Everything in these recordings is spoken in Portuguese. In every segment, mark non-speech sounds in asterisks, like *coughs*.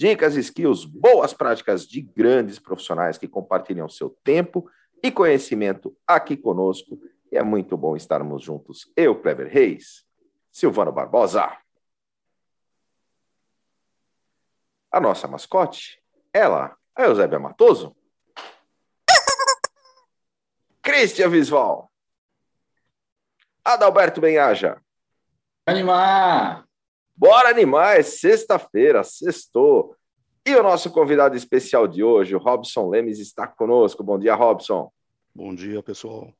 Dicas, skills, boas práticas de grandes profissionais que compartilham seu tempo e conhecimento aqui conosco. E é muito bom estarmos juntos. Eu, Kleber Reis, Silvano Barbosa. A nossa mascote, ela, a Eusébia Matoso. *laughs* Cristian Visval. Adalberto Benhaja. Animar! Bora animar, é sexta-feira, sextou. E o nosso convidado especial de hoje, o Robson Lemes, está conosco. Bom dia, Robson. Bom dia, pessoal.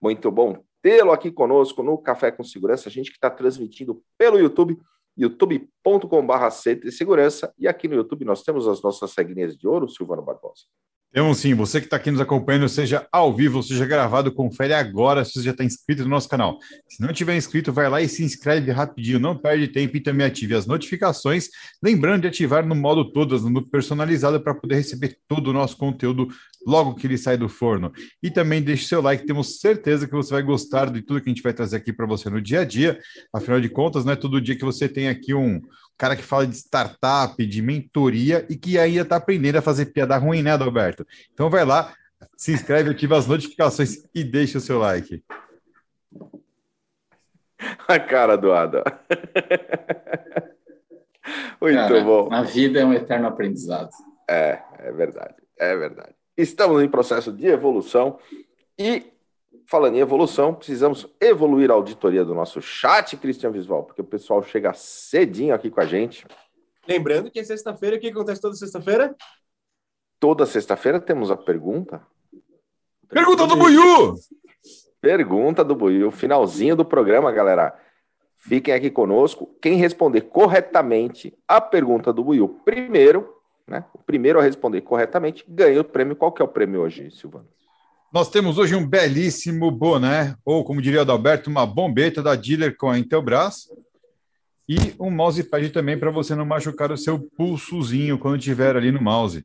Muito bom tê-lo aqui conosco no Café com Segurança. A gente que está transmitindo pelo YouTube, youtube.com.br Segurança. E aqui no YouTube nós temos as nossas regrinhas de ouro, Silvano Barbosa. Temos sim, você que está aqui nos acompanhando, seja ao vivo, seja gravado, confere agora se você já está inscrito no nosso canal. Se não tiver inscrito, vai lá e se inscreve rapidinho, não perde tempo e também ative as notificações. Lembrando de ativar no modo todas, no personalizado, para poder receber todo o nosso conteúdo logo que ele sai do forno. E também deixe seu like, temos certeza que você vai gostar de tudo que a gente vai trazer aqui para você no dia a dia. Afinal de contas, não é todo dia que você tem aqui um cara que fala de startup, de mentoria e que ainda está aprendendo a fazer piada ruim, né, Adalberto? Então vai lá, se inscreve, ativa as notificações e deixa o seu like. A cara do Ada. *laughs* Muito cara, bom. A vida é um eterno aprendizado. É, é verdade, é verdade. Estamos em processo de evolução e falando em evolução, precisamos evoluir a auditoria do nosso chat, Cristian Visual, porque o pessoal chega cedinho aqui com a gente. Lembrando que é sexta-feira, o que acontece toda sexta-feira? Toda sexta-feira temos a pergunta. Pergunta do Buiu! Pergunta do Buiu, finalzinho do programa, galera. Fiquem aqui conosco. Quem responder corretamente a pergunta do Buiu primeiro, né? O primeiro a responder corretamente ganha o prêmio. Qual que é o prêmio hoje, Silvano? Nós temos hoje um belíssimo boné, ou como diria o Adalberto, uma bombeta da dealer com a Intelbras. E um mousepad também para você não machucar o seu pulsozinho quando estiver ali no mouse.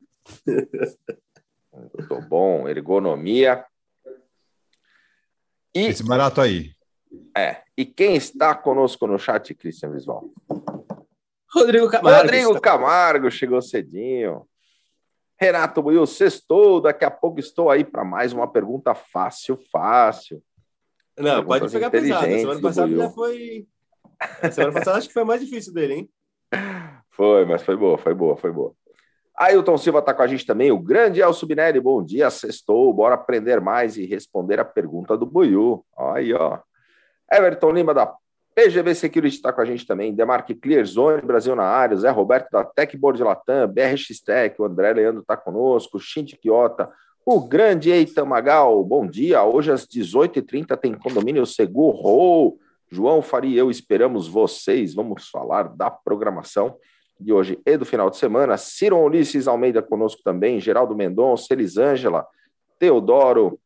Muito bom, ergonomia. E, Esse barato aí. É. E quem está conosco no chat, Cristian Visual? Rodrigo Camargo. Rodrigo Camargo chegou cedinho. Renato Buiu, sextou, daqui a pouco estou aí para mais uma pergunta fácil, fácil. Não, pode pegar pesado. Semana passada já foi. Semana passada acho que foi mais difícil dele, hein? Foi, mas foi boa, foi boa, foi boa. Ailton Silva está com a gente também, o grande Elcio Binelli, bom dia, sextou, bora aprender mais e responder a pergunta do Buiu. Aí, ó. Everton Lima da PGB Security está com a gente também, Demarque Clearzone, Brasil na área, Zé Roberto da Techboard Latam, BRX Tech, o André Leandro está conosco, Shinti Quiota, o grande Eitan Magal, bom dia, hoje às 18h30 tem condomínio Seguro, João Faria e eu esperamos vocês, vamos falar da programação de hoje e do final de semana, Ciro Ulisses Almeida conosco também, Geraldo Mendonça, Elisângela, Teodoro,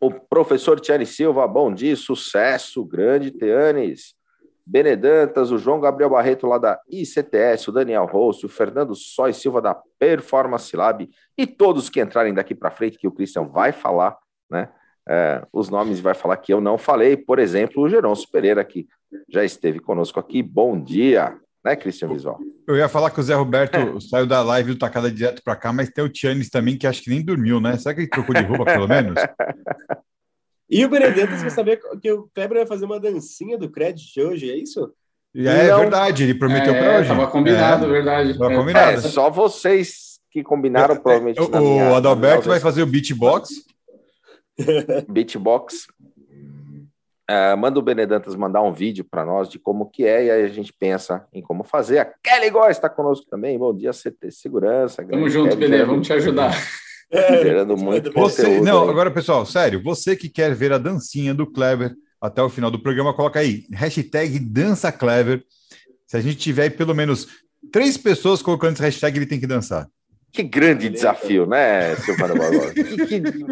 o professor Tiane Silva, bom dia, sucesso, grande Teanes. Benedantas, o João Gabriel Barreto lá da ICTS, o Daniel Rosso, o Fernando Sóis Silva da Performance Lab e todos que entrarem daqui para frente, que o Christian vai falar, né? É, os nomes vai falar que eu não falei, por exemplo, o Geronço Pereira, que já esteve conosco aqui. Bom dia, né, Cristian Visual? Eu ia falar que o Zé Roberto é. saiu da live do Tacada direto para cá, mas tem o Tianes também, que acho que nem dormiu, né? Será que ele trocou de roupa, pelo menos? *laughs* E o Benedetto, você sabia que o Kleber vai fazer uma dancinha do crédito hoje, é isso? É, é verdade, ele prometeu é, para hoje. Tava combinado, é, verdade. Tava combinado. É, só vocês que combinaram, é, provavelmente. O, o Adalberto vai fazer o beatbox. *laughs* beatbox. Uh, manda o Benedantas mandar um vídeo para nós de como que é, e aí a gente pensa em como fazer. A Kelly Góes está conosco também. Bom dia, CT Segurança. Tamo junto, Benê, vamos te ajudar. *laughs* É, gerando muito você, Não, aí. agora, pessoal, sério, você que quer ver a dancinha do Clever até o final do programa, coloca aí, hashtag dança Clever. Se a gente tiver pelo menos três pessoas colocando esse hashtag, ele tem que dançar. Que grande desafio, né, Silvana Barbosa? que, *laughs* que, que,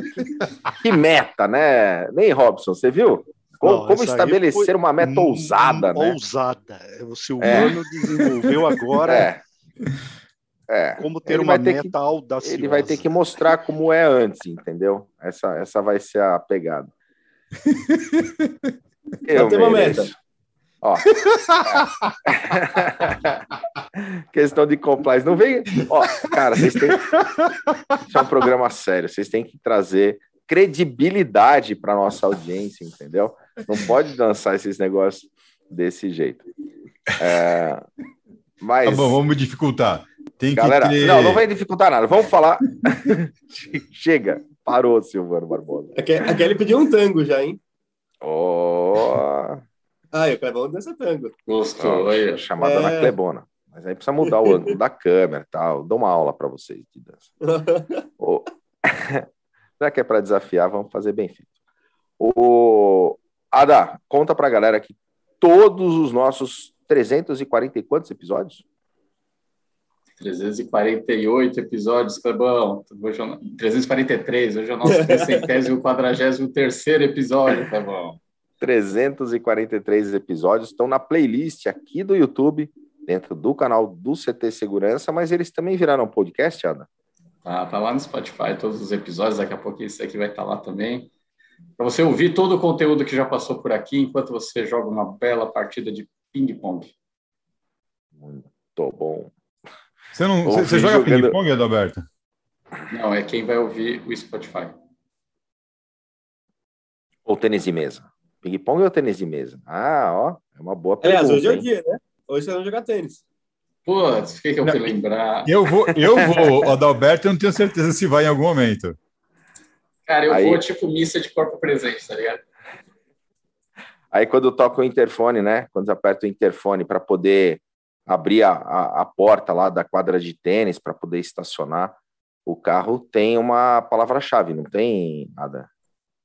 que meta, né? Nem Robson, você viu? Como, Não, como estabelecer foi uma meta ousada, né? Ousada. O Silvano desenvolveu agora É. É. como ter Ele uma ter meta que- audaciosa. Ele vai ter que mostrar como é antes, entendeu? Essa, essa vai ser a pegada. *laughs* Eu tem uma meta. Ó. *laughs* Questão de compliance. Não vem. Ó, cara, vocês têm. Isso é um programa sério. Vocês têm que trazer credibilidade para nossa audiência, entendeu? Não pode dançar esses negócios desse jeito. É, Mas. Tá bom, vamos dificultar. Tem Galera, que ter... não, não vai dificultar nada. Vamos falar. *laughs* Chega, parou, Silvano Barbosa. A Ke- a Kelly pediu um tango já, hein? Oh, Ah, o Clebão dança tango. Gostou, aí. chamada É. na Clebona. Mas aí precisa mudar o ângulo da câmera e tal. Dou uma aula para vocês de dança. *laughs* Ô, *laughs* Já que é para desafiar, vamos fazer bem feito. O Ada, conta para a galera que todos os nossos 340 e quantos episódios? 348 episódios, Clebão. Hoje é o- 343, hoje é o nosso *laughs* 343 terceiro episódio, Clebão. 343 episódios estão na playlist aqui do YouTube, dentro do canal do CT Segurança, mas eles também viraram podcast, Ada? Tá, tá lá no Spotify, todos os episódios, daqui a pouco esse aqui vai estar lá também. Para você ouvir todo o conteúdo que já passou por aqui, enquanto você joga uma bela partida de ping-pong. Muito bom. Você, não, você, você joga jogando- ping-pong, Adalberto? Não, é quem vai ouvir o Spotify. Ou tênis de mesa? Ping-pong ou tênis de mesa? Ah, ó, é uma boa pergunta. Aliás, hoje é o dia, né? Hoje vocês vão jogar tênis. Putz, o que, que eu Não, fui lembrar? Eu vou, eu vou. Adalberto, eu não tenho certeza se vai em algum momento. Cara, eu Aí- vou tipo missa de corpo presente, tá ligado? Aí quando toca o interfone, né? Quando aperta o interfone para poder abrir a, a, a porta lá da quadra de tênis para poder estacionar o carro, tem uma palavra-chave, não tem nada.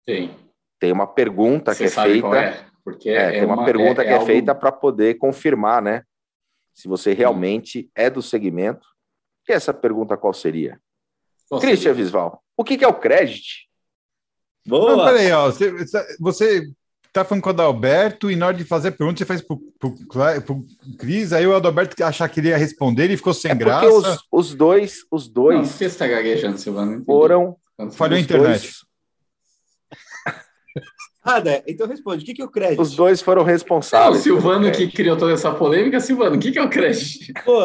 Tem. Tem uma pergunta que Você é sabe feita. é? Porque É, tem uma, pergunta que é, algo- feita para poder confirmar, né? Se você realmente é do segmento. E essa pergunta qual seria? Qual Christian seria? Visval, o que, que é o crédito? Não, Boa! peraí, ó. Você, você tá falando com o Adalberto e na hora de fazer a pergunta, você faz pro, pro Cris, aí o Adalberto achar que ele ia responder, ele ficou sem É porque graça. os, os dois, os Não, dois que você tá gaguejando, Silvano? Não foram. Falhou a internet. dois- *laughs* Ah, né? Então responde. O que, que é o crédito? os dois foram Ah, o responsáveis. Silvano que criou toda essa polêmica. Silvano, o que, que é o crédito? Pô,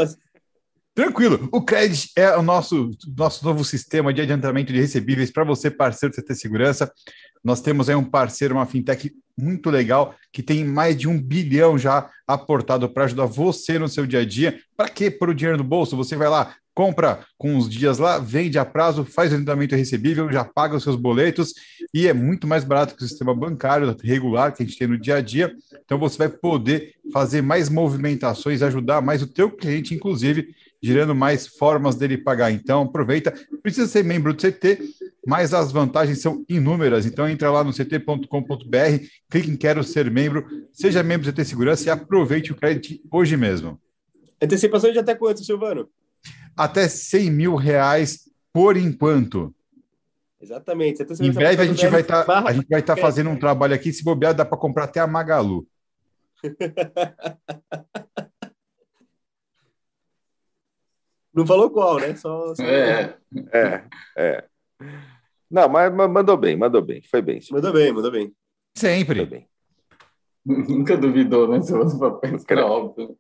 Tranquilo. O Credit é o nosso, nosso novo sistema de adiantamento de recebíveis para você, parceiro do CT Segurança. Nós temos aí um parceiro, uma fintech muito legal, que tem mais de um bilhão já aportado para ajudar você no seu dia a dia. Para que pôr o dinheiro no bolso? Você vai lá, compra com os dias lá, vende a prazo, faz o adiantamento recebível, já paga os seus boletos e é muito mais barato que o sistema bancário regular que a gente tem no dia a dia. Então você vai poder fazer mais movimentações, ajudar mais o teu cliente, inclusive gerando mais formas dele pagar. Então, aproveita. Precisa ser membro do CT, mas as vantagens são inúmeras. Então, entra lá no ct.com.br, clique em Quero Ser Membro, seja membro do CT Segurança e aproveite o crédito hoje mesmo. antecipação de até quanto, Silvano? Até 100 mil reais por enquanto. Exatamente. Em breve a gente vai estar barra- a gente vai estar fazendo um trabalho aqui. Se bobear, dá para comprar até a Magalu. *laughs* Não falou qual, né? Só, só- É, É, é. Não, mas, mas mandou bem, mandou bem. Foi bem. Mandou bem, mandou bem. Foi Sempre. bem. nunca duvidou, né? Silvano Papel, era óbvio.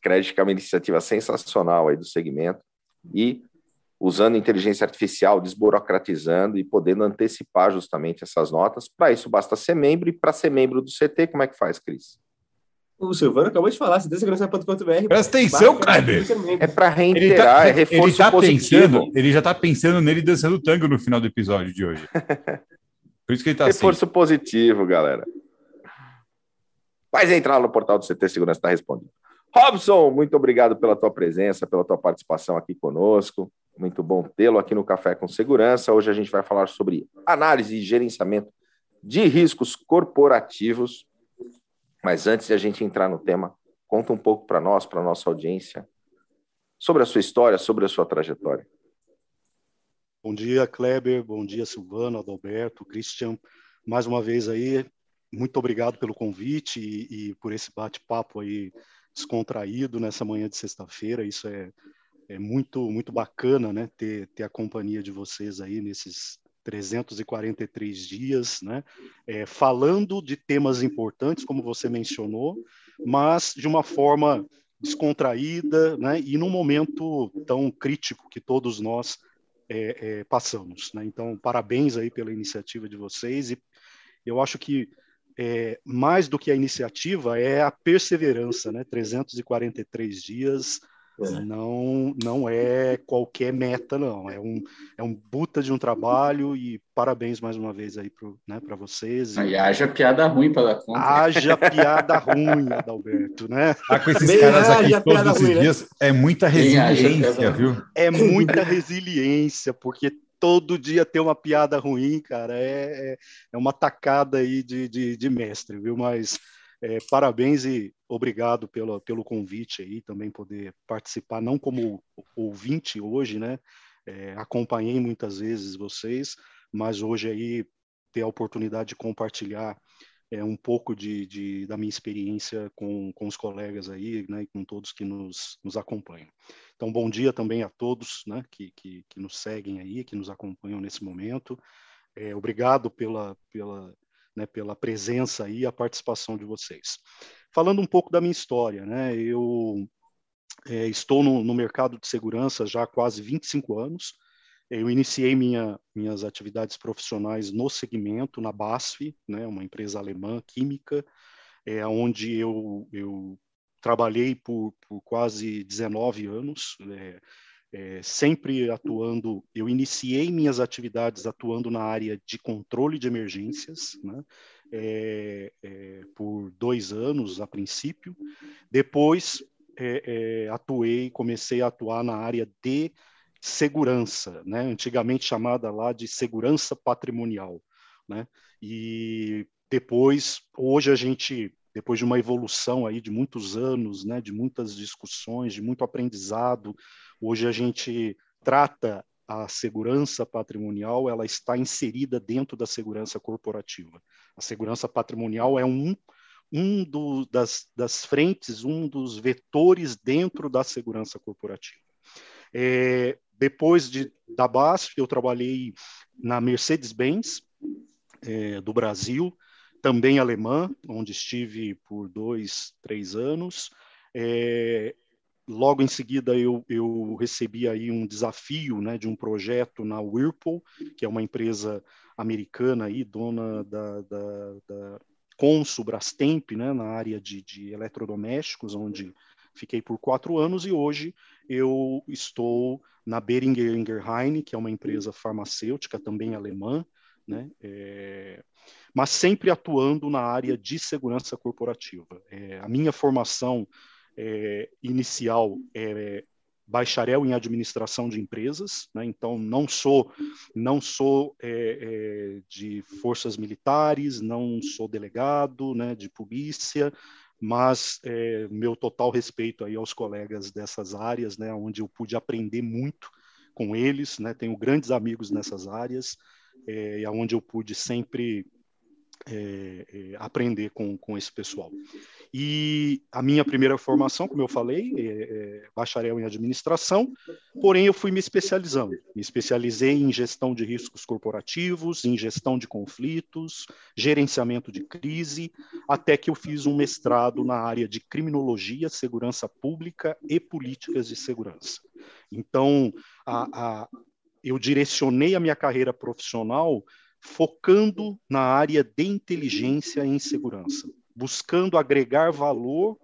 Crédito que é uma iniciativa sensacional aí do segmento e usando inteligência artificial, desburocratizando e podendo antecipar justamente essas notas. Para isso, basta ser membro. E para ser membro do CT, como é que faz, Cris? O Silvano acabou de falar, ctsegurança.com.br. Presta atenção, Kleber. É para reiterar, tá, é reforço ele, tá positivo. pensando, ele já tá pensando nele dançando tango no final do episódio de hoje. Por isso que ele tá assim. Reforço positivo, galera. Mas entrar no portal do CT Segurança está respondido. Robson, muito obrigado pela tua presença, pela tua participação aqui conosco. Muito bom tê-lo aqui no Café com Segurança. Hoje a gente vai falar sobre análise e gerenciamento de riscos corporativos. Mas antes de a gente entrar no tema, Conta um pouco para nós, para nossa audiência, sobre a sua história, sobre a sua trajetória. Bom dia, Kleber. Bom dia, Silvano, Adalberto, Christian. Mais uma vez aí, muito obrigado pelo convite e, e por esse bate-papo aí descontraído nessa manhã de sexta-feira. Isso é, é muito muito bacana, né? Ter, ter a companhia de vocês aí nesses 343 dias, né? É, falando de temas importantes, como você mencionou, mas de uma forma descontraída, né? E num momento tão crítico que todos nós é, é, passamos. Né? Então, parabéns aí pela iniciativa de vocês e eu acho que é, mais do que a iniciativa é a perseverança, né? 343 dias. Não, não é qualquer meta, não. É um, é um buta de um trabalho e parabéns mais uma vez aí para né, vocês. E... e haja piada ruim para dar conta. Haja *laughs* piada ruim, Adalberto, né? Ah, com esses Bem, caras aqui todos esses ruim, né? dias, né? é muita resiliência, viu? É muita resiliência, porque todo dia ter uma piada ruim, cara, é, é, é uma tacada aí de, de, de mestre, viu? Mas é, parabéns e obrigado pelo, pelo convite aí, também poder participar, não como ouvinte hoje, né? É, acompanhei muitas vezes vocês, mas hoje aí ter a oportunidade de compartilhar é, um pouco de, de, da minha experiência com, com os colegas aí, né, e com todos que nos, nos acompanham. Então, bom dia também a todos né, que, que, que nos seguem aí, que nos acompanham nesse momento. É, obrigado pela, pela, né, pela presença e a participação de vocês. Falando um pouco da minha história, né, eu é, estou no, no, mercado de segurança já há quase 25 anos. Eu iniciei minha, minhas atividades profissionais no segmento, na BASF, né, uma empresa alemã química, é, onde eu, eu trabalhei por, por quase 19 anos. É, é, sempre atuando, eu iniciei minhas atividades atuando na área de controle de emergências, né? é, é, por dois anos a princípio. Depois é, é, atuei, comecei a atuar na área de segurança, né? antigamente chamada lá de segurança patrimonial. Né? E depois, hoje a gente depois de uma evolução aí de muitos anos, né, de muitas discussões, de muito aprendizado, Hoje a gente trata a segurança patrimonial, ela está inserida dentro da segurança corporativa. A segurança patrimonial é um, um do, das, das frentes, um dos vetores dentro da segurança corporativa. É, depois de, da BASF, eu trabalhei na Mercedes-Benz, é, do Brasil, também alemã, onde estive por dois, três anos. É, logo em seguida eu, eu recebi aí um desafio né, de um projeto na Whirlpool, que é uma empresa americana aí, dona da, da, da Consul Brastemp, né, na área de, de eletrodomésticos, onde fiquei por quatro anos e hoje eu estou na Beringer Ingerheim, que é uma empresa farmacêutica também alemã, né, é, mas sempre atuando na área de segurança corporativa. É, a minha formação é, inicial é bacharel em administração de empresas, né? então não sou não sou é, é, de forças militares, não sou delegado, né, de polícia, mas é, meu total respeito aí aos colegas dessas áreas, né, onde eu pude aprender muito com eles, né, tenho grandes amigos nessas áreas, é, onde eu pude sempre é, é, aprender com, com esse pessoal. E a minha primeira formação, como eu falei, é, é, bacharel em administração, porém eu fui me especializando. Me especializei em gestão de riscos corporativos, em gestão de conflitos, gerenciamento de crise, até que eu fiz um mestrado na área de criminologia, segurança pública e políticas de segurança. Então, a, a, eu direcionei a minha carreira profissional focando na área de inteligência em segurança, buscando agregar valor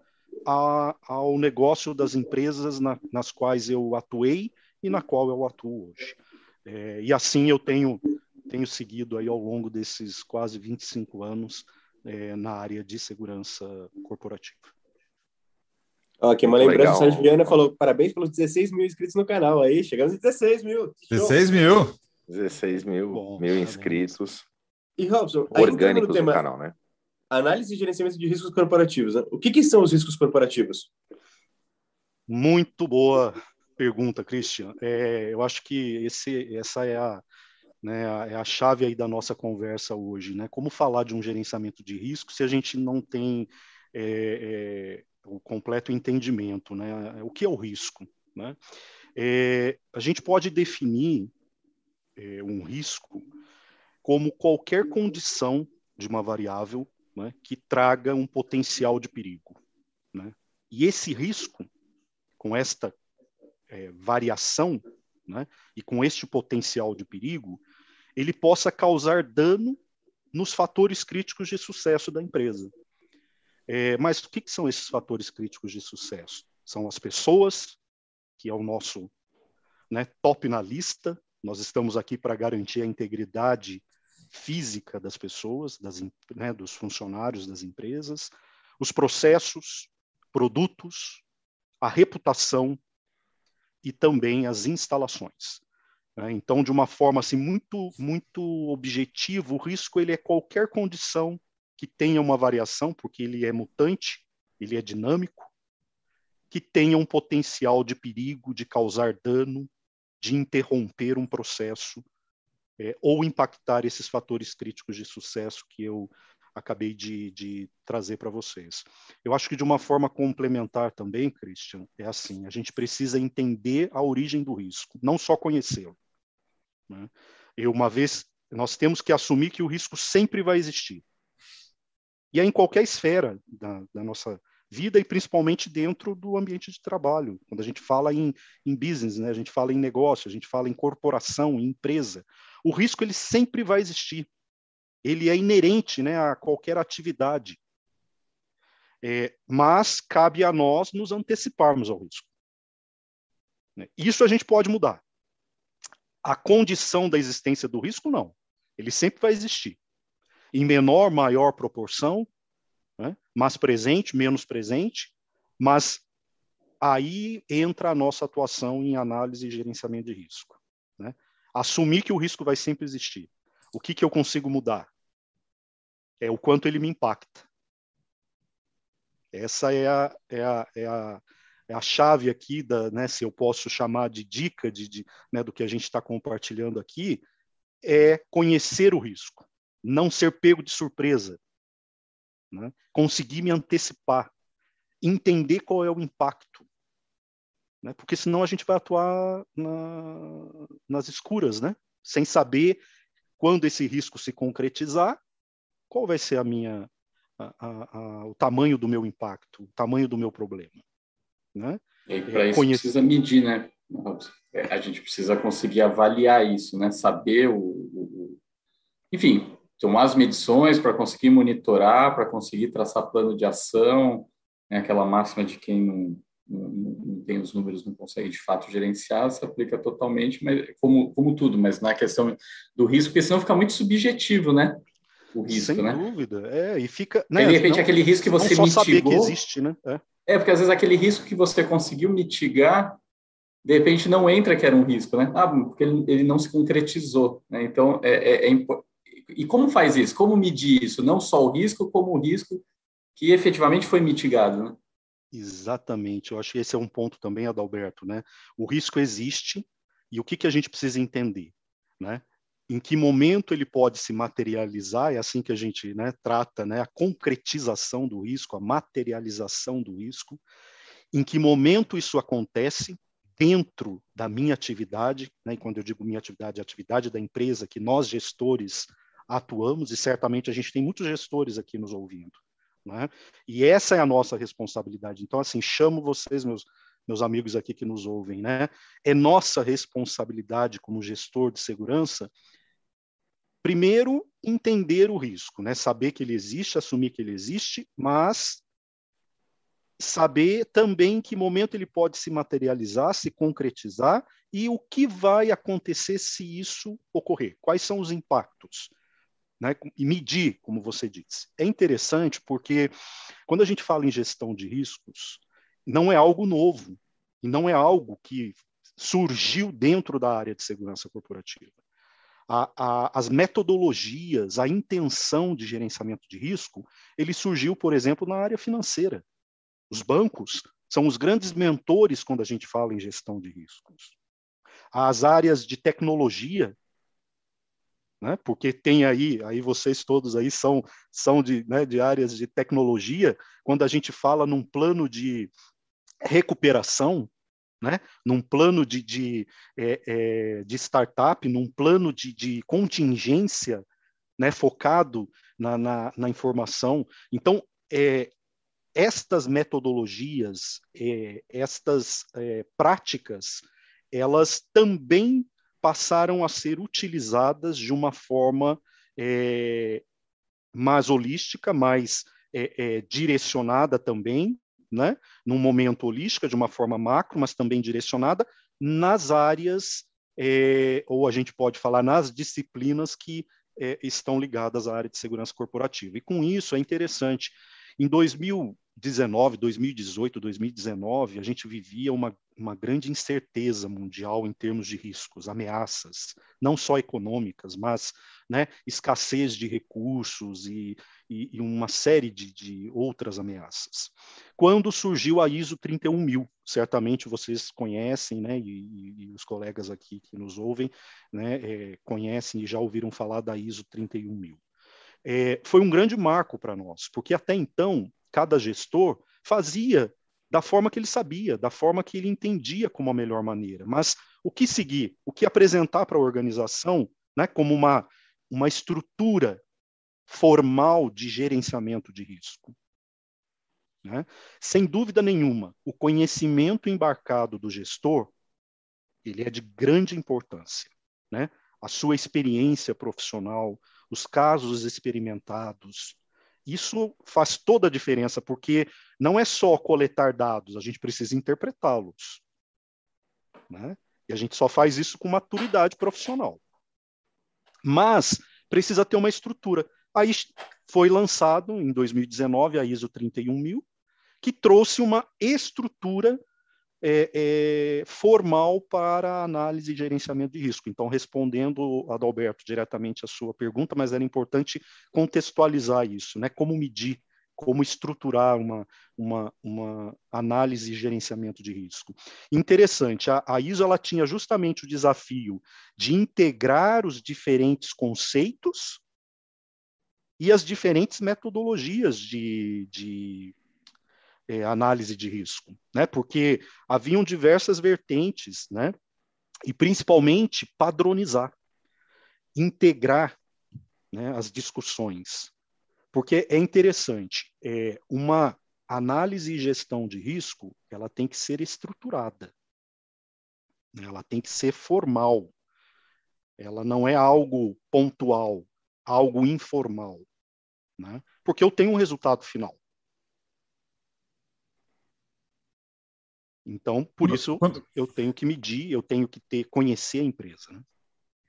a, ao negócio das empresas na, nas quais eu atuei e na qual eu atuo hoje. É, e assim eu tenho, tenho seguido aí ao longo desses quase 25 anos é, na área de segurança corporativa. Aqui uma lembrança, o Sérgio Viana falou, parabéns pelos 16 mil inscritos no canal aí, chegamos a 16 mil. 16 mil? 16 mil, Bom, mil inscritos. E Robson, orgânicos no, tema, canal, né? análise e gerenciamento de riscos corporativos. Né? O que, que são os riscos corporativos? Muito boa pergunta, Christian. É, eu acho que esse, essa é a, né, é a chave aí da nossa conversa hoje. Né? Como falar de um gerenciamento de risco se a gente não tem é, é, o completo entendimento? Né? O que é o risco? Né? É, a gente pode definir é, um risco como qualquer condição de uma variável né, que traga um potencial de perigo. Né? E esse risco, com esta é, variação né, e com este potencial de perigo, ele possa causar dano nos fatores críticos de sucesso da empresa. É, mas o que, que, são esses fatores críticos de sucesso? São as pessoas, que é o nosso né, top na lista. Nós estamos aqui para garantir a integridade física das pessoas, das, né, dos funcionários das empresas, os processos, produtos, a reputação e também as instalações. Né? Então, de uma forma assim muito muito objetiva, o risco ele é qualquer condição que tenha uma variação, porque ele é mutante, ele é dinâmico, que tenha um potencial de perigo, de causar dano, de interromper um processo é, ou impactar esses fatores críticos de sucesso que eu acabei de, de trazer para vocês. Eu acho que de uma forma complementar também, Christian, é assim: a gente precisa entender a origem do risco, não só conhecê-lo. Né? Uma vez nós temos que assumir que o risco sempre vai existir. E é em qualquer esfera da, da nossa vida e principalmente dentro do ambiente de trabalho. Quando a gente fala em, em business, né, a gente fala em negócio, a gente fala em corporação, em empresa, o risco ele sempre vai existir. Ele é inerente né, a qualquer atividade. É, mas cabe a nós nos anteciparmos ao risco. Né. Isso a gente pode mudar. A condição da existência do risco, não. Ele sempre vai existir. Em menor, maior proporção? Mais presente, menos presente, mas aí entra a nossa atuação em análise e gerenciamento de risco. Né? Assumir que o risco vai sempre existir. O que, que eu consigo mudar? É o quanto ele me impacta. Essa é a, é a, é a, é a chave aqui, da, né, se eu posso chamar de dica de, de né, do que a gente está compartilhando aqui, é conhecer o risco, não ser pego de surpresa, né? conseguir me antecipar, entender qual é o impacto, né? porque senão a gente vai atuar na, nas escuras, né? sem saber quando esse risco se concretizar, qual vai ser a minha, a, a, a, o tamanho do meu impacto, o tamanho do meu problema. Né? E para é, isso conhecer... precisa medir, né? É, a gente precisa conseguir avaliar isso, né? Saber o, o... enfim, tomar as medições para conseguir monitorar, para conseguir traçar plano de ação, né, aquela máxima de quem não, não, não, tem os números não consegue de fato gerenciar, se aplica totalmente, mas como, como tudo, mas na questão do risco, porque senão fica muito subjetivo, né? O risco, Sem né? dúvida, é, e fica... Né, de repente, não, aquele risco que você não só mitigou... saber que existe, né? É. é, porque às vezes aquele risco que você conseguiu mitigar, de repente não entra que era um risco, né? Ah, porque ele, ele não se concretizou, né? Então, é, é, é e como faz isso? Como medir isso? Não só o risco, como o risco que efetivamente foi mitigado, né? Exatamente. Eu acho que esse é um ponto também, Adalberto, né? O risco existe e o que, que a gente precisa entender, né? Em que momento ele pode se materializar? É assim que a gente né, trata, né? A concretização do risco, a materialização do risco. Em que momento isso acontece? dentro da minha atividade, né, e quando eu digo minha atividade, a atividade da empresa que nós gestores atuamos, e certamente a gente tem muitos gestores aqui nos ouvindo. Né? E essa é a nossa responsabilidade. Então, assim, chamo vocês, meus, meus amigos aqui que nos ouvem, né? É nossa responsabilidade como gestor de segurança, primeiro, entender o risco, né? Saber que ele existe, assumir que ele existe, mas saber também em que momento ele pode se materializar, se concretizar e o que vai acontecer se isso ocorrer, quais são os impactos né, e medir, como você disse. É interessante porque quando a gente fala em gestão de riscos, não é algo novo e não é algo que surgiu dentro da área de segurança corporativa. a, a, as metodologias, a intenção de gerenciamento de risco, ele surgiu, por exemplo, na área financeira. Os bancos são os grandes mentores quando a gente fala em gestão de riscos. As áreas de tecnologia, né, porque tem aí, aí vocês todos aí são, são de, né, de áreas de tecnologia, quando a gente fala num plano de recuperação, né? num plano de, de, é, é, de startup, num plano de, de contingência né? focado na, na, na, informação. Então, é, estas metodologias, é, estas é, práticas, elas também passaram a ser utilizadas de uma forma é, mais holística, mais direcionada também, né, num momento holística, de uma forma macro, mas também direcionada nas áreas, é, ou a gente pode falar nas disciplinas que é, estão ligadas à área de segurança corporativa. E com isso é interessante. Em 2000, 2019, 2018, 2019, a gente vivia uma, uma grande incerteza mundial em termos de riscos, ameaças, não só econômicas, mas né, escassez de recursos e, e, e uma série de, de, outras ameaças. Quando surgiu a ISO 31000, certamente vocês conhecem, né, e, e os colegas aqui que nos ouvem né, é, conhecem e já ouviram falar da ISO 31000. É, foi um grande marco para nós, porque até então cada gestor fazia da forma que ele sabia, da forma que ele entendia como a melhor maneira. Mas o que seguir, o que apresentar para a organização, né, como uma, uma estrutura formal de gerenciamento de risco. Né? Sem dúvida nenhuma, o conhecimento embarcado do gestor ele é de grande importância. Né? A sua experiência profissional, os casos experimentados, isso faz toda a diferença, porque não é só coletar dados, a gente precisa interpretá-los. Né? E a gente só faz isso com maturidade profissional. Mas precisa ter uma estrutura. Aí foi lançado em 2019 a ISO 31000, que trouxe uma estrutura é, é, formal para análise e gerenciamento de risco. Então, respondendo, Adalberto, diretamente a sua pergunta, mas era importante contextualizar isso, né? Como medir, como estruturar uma, uma, uma análise e gerenciamento de risco. Interessante, a, a ISO ela tinha justamente o desafio de integrar os diferentes conceitos e as diferentes metodologias de, de é, análise de risco, né? Porque haviam diversas vertentes, né? E principalmente padronizar, integrar né, as discussões, porque é interessante. É, uma análise e gestão de risco, ela tem que ser estruturada, ela tem que ser formal, ela não é algo pontual, algo informal, né? Porque eu tenho um resultado final. Então, por isso, Quando... eu tenho que medir, eu tenho que ter, conhecer a empresa. Né?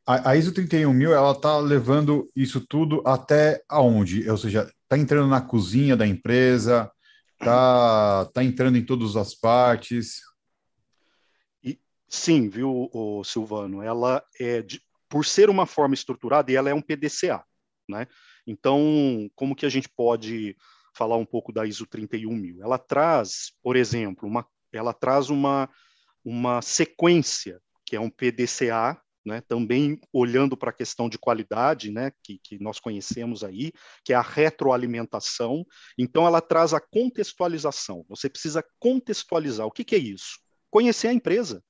A, a ISO 31000, ela está levando isso tudo até aonde? Ou seja, está entrando na cozinha da empresa, está tá entrando em todas as partes? E, sim, viu, o Silvano? Ela é, de, por ser uma forma estruturada, e ela é um PDCA, né? Então, como que a gente pode falar um pouco da ISO 31000? Ela traz, por exemplo, uma ela traz uma, uma sequência, que é um PDCA, né, também olhando para a questão de qualidade, né, que, que nós conhecemos aí, que é a retroalimentação. Então, ela traz a contextualização. Você precisa contextualizar. O que, que é isso? Conhecer a empresa,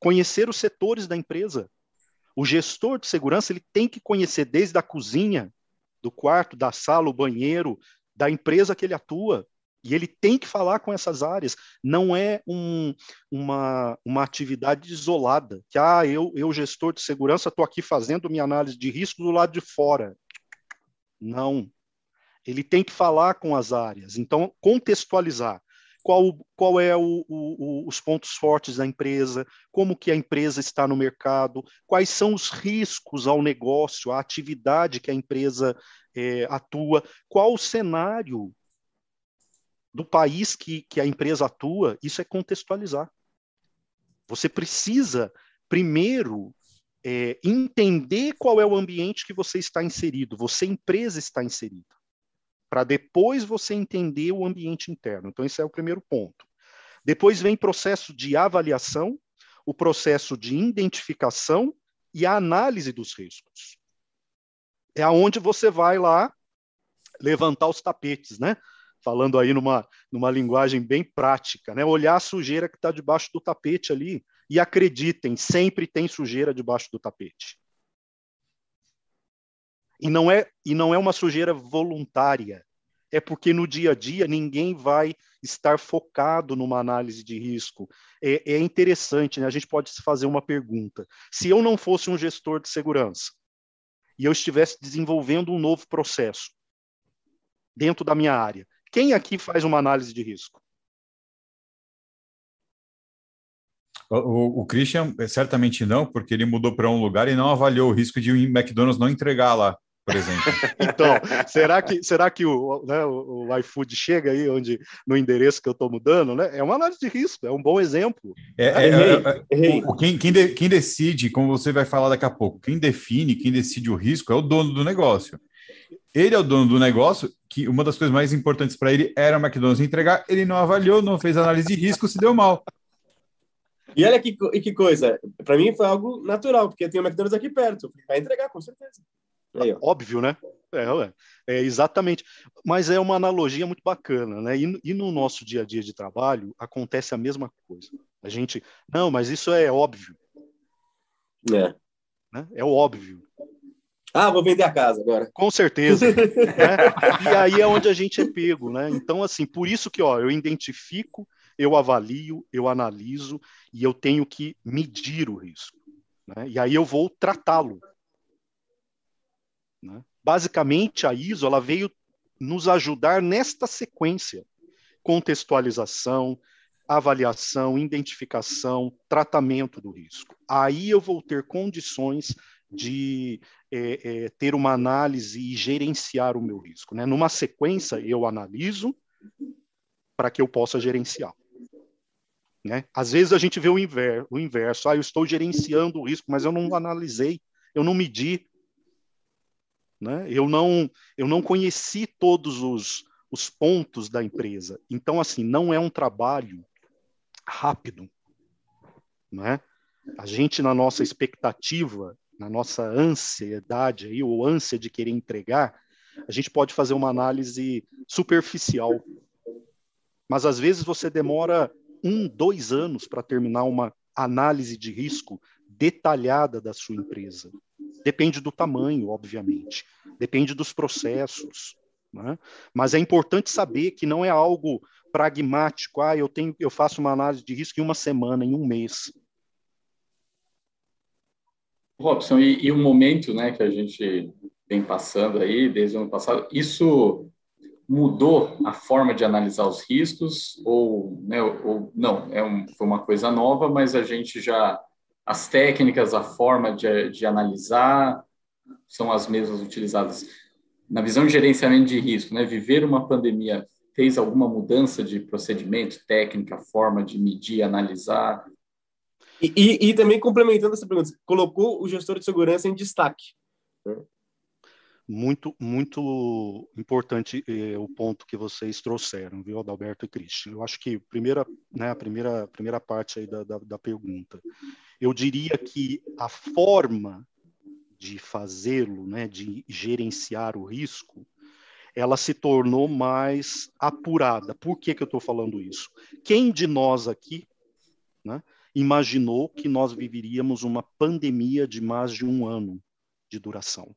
conhecer os setores da empresa. O gestor de segurança ele tem que conhecer desde a cozinha, do quarto, da sala, o banheiro, da empresa que ele atua. E ele tem que falar com essas áreas. Não é um, uma, uma atividade isolada, que ah, eu, eu gestor de segurança, estou aqui fazendo minha análise de risco do lado de fora. Não. Ele tem que falar com as áreas. Então, contextualizar. Qual, qual é o, o, os pontos fortes da empresa, como que a empresa está no mercado, quais são os riscos ao negócio, à atividade que a empresa é, atua, qual o cenário do país que, que a empresa atua, isso é contextualizar. Você precisa, primeiro, é, entender qual é o ambiente que você está inserido, você, empresa, está inserida, para depois você entender o ambiente interno. Então, esse é o primeiro ponto. Depois vem processo de avaliação, o processo de identificação e a análise dos riscos. É aonde você vai lá levantar os tapetes, né? Falando aí numa, numa linguagem bem prática, né? Olhar a sujeira que está debaixo do tapete ali e acreditem, sempre tem sujeira debaixo do tapete. E não é, e não é uma sujeira voluntária. É porque no dia a dia ninguém vai estar focado numa análise de risco. É, é interessante, né? a gente pode se fazer uma pergunta. Se eu não fosse um gestor de segurança e eu estivesse desenvolvendo um novo processo dentro da minha área, quem aqui faz uma análise de risco? O, o, Christian, eh, certamente não, porque ele mudou para um lugar e não avaliou o risco de o McDonald's não entregar lá, por exemplo. *laughs* então, será que, será que o, né, o, o iFood chega aí onde, no endereço que eu estou mudando? Né? É uma análise de risco, é um bom exemplo. É, é, é, o, quem, quem, de, quem decide, como você vai falar daqui a pouco, quem define, quem decide o risco é o dono do negócio. Ele é o dono do negócio, que uma das coisas mais importantes para ele era o McDonald's entregar, ele não avaliou, não fez análise de risco, se deu mal. E olha que, que coisa, para mim foi algo natural, porque tem o McDonald's aqui perto, vai entregar, com certeza. Aí, Óbvio, né? É, é, exatamente. Mas é uma analogia muito bacana, né? E, e, no nosso dia a dia de trabalho acontece a mesma coisa. A gente, não, mas isso é óbvio. É. Né? É óbvio. Ah, vou vender a casa agora. Com certeza. *laughs* né? E aí é onde a gente é pego, né? Então, assim, por isso que ó, eu identifico eu avalio, eu analiso e eu tenho que medir o risco. Né? E aí eu vou tratá-lo. Né? Basicamente, a ISO ela veio nos ajudar nesta sequência: contextualização, avaliação, identificação, tratamento do risco. Aí eu vou ter condições de é, é, ter uma análise e gerenciar o meu risco. Né? Numa sequência, eu analiso para que eu possa gerenciar. Né? Às vezes a gente vê o, inver, o inverso. Ah, eu estou gerenciando o risco, mas eu não analisei, eu não medi. Né? Eu, não, eu não conheci todos os, os pontos da empresa. Então, assim, não é um trabalho rápido. Né? A gente, na nossa expectativa, na nossa ansiedade, aí, ou ânsia de querer entregar, a gente pode fazer uma análise superficial. Mas às vezes você demora um, dois anos para terminar uma análise de risco detalhada da sua empresa. Depende do tamanho, obviamente, depende dos processos. Né? Mas é importante saber que não é algo pragmático. Ah, eu tenho, eu faço uma análise de risco em uma semana, em um mês. Robson, e, e o momento, né, que a gente vem passando aí desde o ano passado, isso mudou a forma de analisar os riscos ou, né, ou não, é um, foi uma coisa nova, mas a gente já as técnicas, a forma de, de analisar são as mesmas utilizadas na visão de gerenciamento de risco, né? Viver uma pandemia fez alguma mudança de procedimento, técnica, forma de medir, analisar? E, e, e também complementando essa pergunta, colocou o gestor de segurança em destaque. Né? muito muito importante eh, o ponto que vocês trouxeram, viu, Adalberto e Cristian. Eu acho que primeira, né, a primeira primeira parte aí da, da, da pergunta, eu diria que a forma de fazê-lo, né, de gerenciar o risco, ela se tornou mais apurada. Por que, que eu estou falando isso? Quem de nós aqui né, imaginou que nós viveríamos uma pandemia de mais de um ano de duração?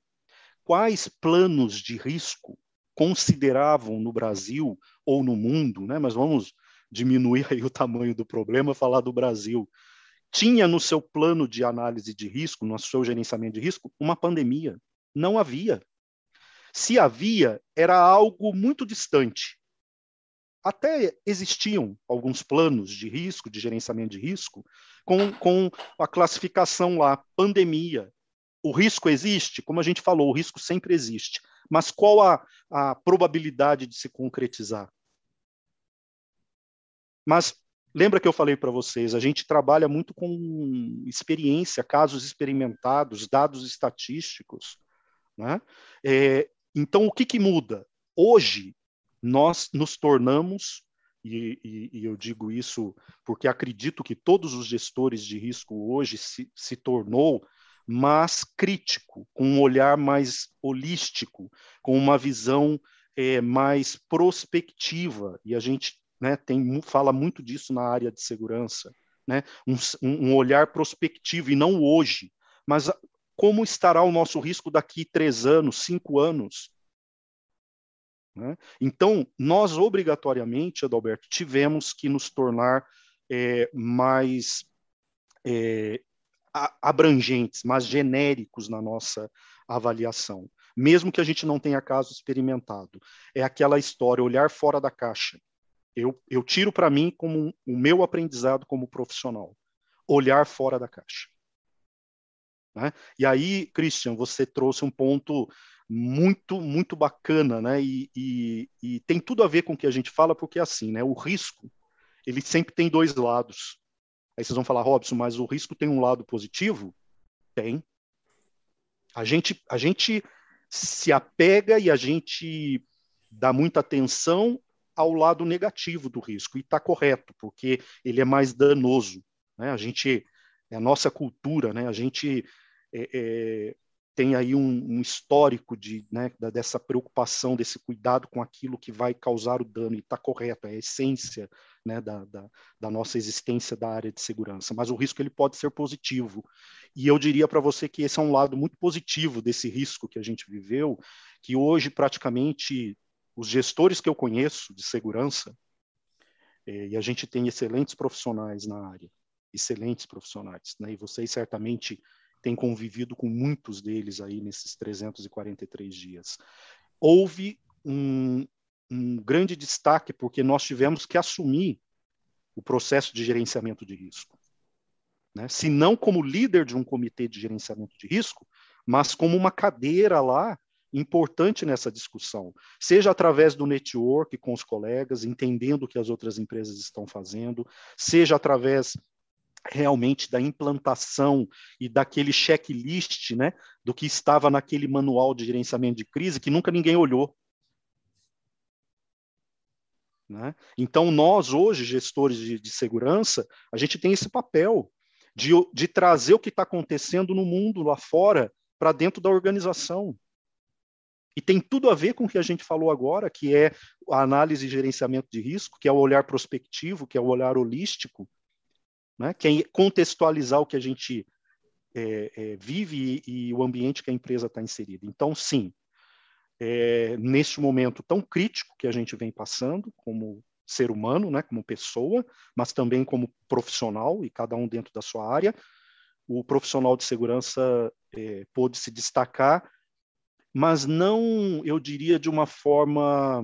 quais planos de risco consideravam no Brasil ou no mundo, né? mas vamos diminuir aí o tamanho do problema, falar do Brasil. Tinha no seu plano de análise de risco, no seu gerenciamento de risco, uma pandemia. Não havia. Se havia, era algo muito distante. Até existiam alguns planos de risco, de gerenciamento de risco, com, com a classificação lá, pandemia, o risco existe? Como a gente falou, o risco sempre existe. Mas qual a, a probabilidade de se concretizar? Mas lembra que eu falei para vocês, a gente trabalha muito com experiência, casos experimentados, dados estatísticos. Né? É, então, o que, que muda? Hoje, nós nos tornamos, e, e, e, eu digo isso porque acredito que todos os gestores de risco hoje se, se tornou mais crítico, com um olhar mais holístico, com uma visão é, mais prospectiva, e a gente né, tem, fala muito disso na área de segurança, né, um, um olhar prospectivo e não hoje, mas como estará o nosso risco daqui três anos, cinco anos? Né? Então, nós obrigatoriamente, Adalberto, tivemos que nos tornar é, mais é, abrangentes, mais genéricos na nossa avaliação, mesmo que a gente não tenha caso experimentado. É aquela história, olhar fora da caixa. Eu, eu tiro para mim como um, o meu aprendizado como profissional, olhar fora da caixa. Né? E aí, Christian, você trouxe um ponto muito, muito bacana, né? E, e, e, tem tudo a ver com o que a gente fala, porque é assim, né? O risco, ele sempre tem dois lados. Aí vocês vão falar, Robson, mas o risco tem um lado positivo? Tem. A gente, a gente se apega e a gente dá muita atenção ao lado negativo do risco, e está correto, porque ele é mais danoso. Né? A gente, é a nossa cultura, né? a gente é, é, tem aí um, um histórico de, né, dessa preocupação, desse cuidado com aquilo que vai causar o dano, e está correto, é a essência né, da, da, da, nossa existência da área de segurança. Mas o risco ele pode ser positivo. E eu diria para você que esse é um lado muito positivo desse risco que a gente viveu, que hoje praticamente os gestores que eu conheço de segurança, é, e a gente tem excelentes profissionais na área, excelentes profissionais, né? E vocês certamente têm convivido com muitos deles aí nesses 343 dias. Houve um, um grande destaque porque nós tivemos que assumir o processo de gerenciamento de risco. Né? Se não como líder de um comitê de gerenciamento de risco, mas como uma cadeira lá importante nessa discussão, seja através do network com os colegas, entendendo o que as outras empresas estão fazendo, seja através realmente da implantação e daquele checklist, né, do que estava naquele manual de gerenciamento de crise que nunca ninguém olhou. Né? Então, nós hoje, gestores de, de, segurança, a gente tem esse papel de, de trazer o que está acontecendo no mundo lá fora para dentro da organização. E tem tudo a ver com o que a gente falou agora, que é a análise e gerenciamento de risco, que é o olhar prospectivo, que é o olhar holístico, né? que é contextualizar o que a gente é, é, vive e, e, o ambiente que a empresa está inserida. Então, sim, é, neste momento tão crítico que a gente vem passando, como ser humano, né, como pessoa, mas também como profissional, e cada um dentro da sua área, o profissional de segurança é, pôde se destacar mas não, eu diria, de uma forma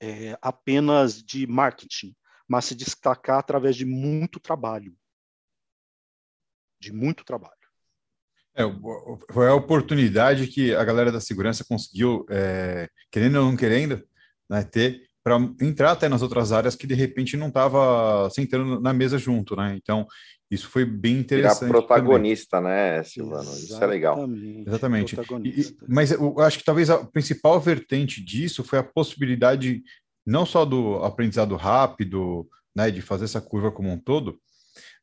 é, apenas de marketing, mas se destacar através de muito trabalho. De muito trabalho. É, foi a oportunidade que a galera da segurança conseguiu, é, querendo ou não querendo, né, ter para entrar até nas outras áreas que de repente não estava sentando na mesa junto, né? Então, isso foi bem interessante. Virar protagonista, também. né, Silvano? Exatamente. Isso é legal. Exatamente. E, mas eu acho que talvez a principal vertente disso foi a possibilidade não só do aprendizado rápido, né, de fazer essa curva como um todo,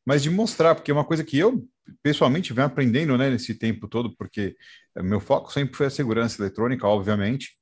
mas de mostrar, porque é uma coisa que eu pessoalmente venho aprendendo, né, nesse tempo todo, porque meu foco sempre foi a segurança eletrônica, obviamente,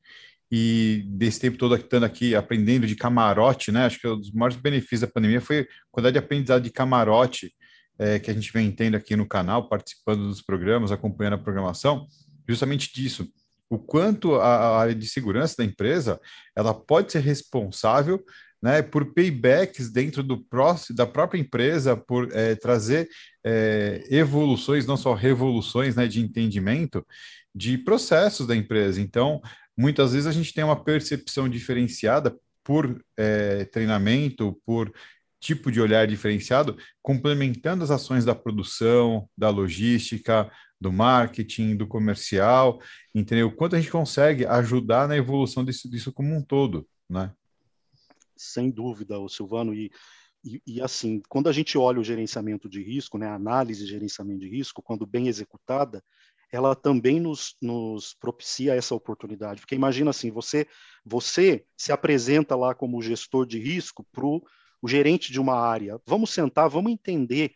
e desse tempo todo estando aqui aprendendo de camarote, né? Acho que um dos maiores benefícios da pandemia foi a quantidade de aprendizado de camarote é, que a gente vem tendo aqui no canal, participando dos programas, acompanhando a programação, justamente disso. O quanto a, área de segurança da empresa ela pode ser responsável né, por paybacks dentro do próximo, da própria empresa, por é, trazer é, evoluções, não só revoluções né, de entendimento de processos da empresa. Então, muitas vezes a gente tem uma percepção diferenciada por é, treinamento, por tipo de olhar diferenciado, complementando as ações da produção, da logística, do marketing, do comercial, entendeu? Quanto a gente consegue ajudar na evolução disso, disso como um todo, né? Sem dúvida, o Silvano, e, e, e, assim, quando a gente olha o gerenciamento de risco, né, a análise de gerenciamento de risco, quando bem executada, ela também nos, nos propicia essa oportunidade. Porque imagina assim, você, você se apresenta lá como gestor de risco para o gerente de uma área. Vamos sentar, vamos entender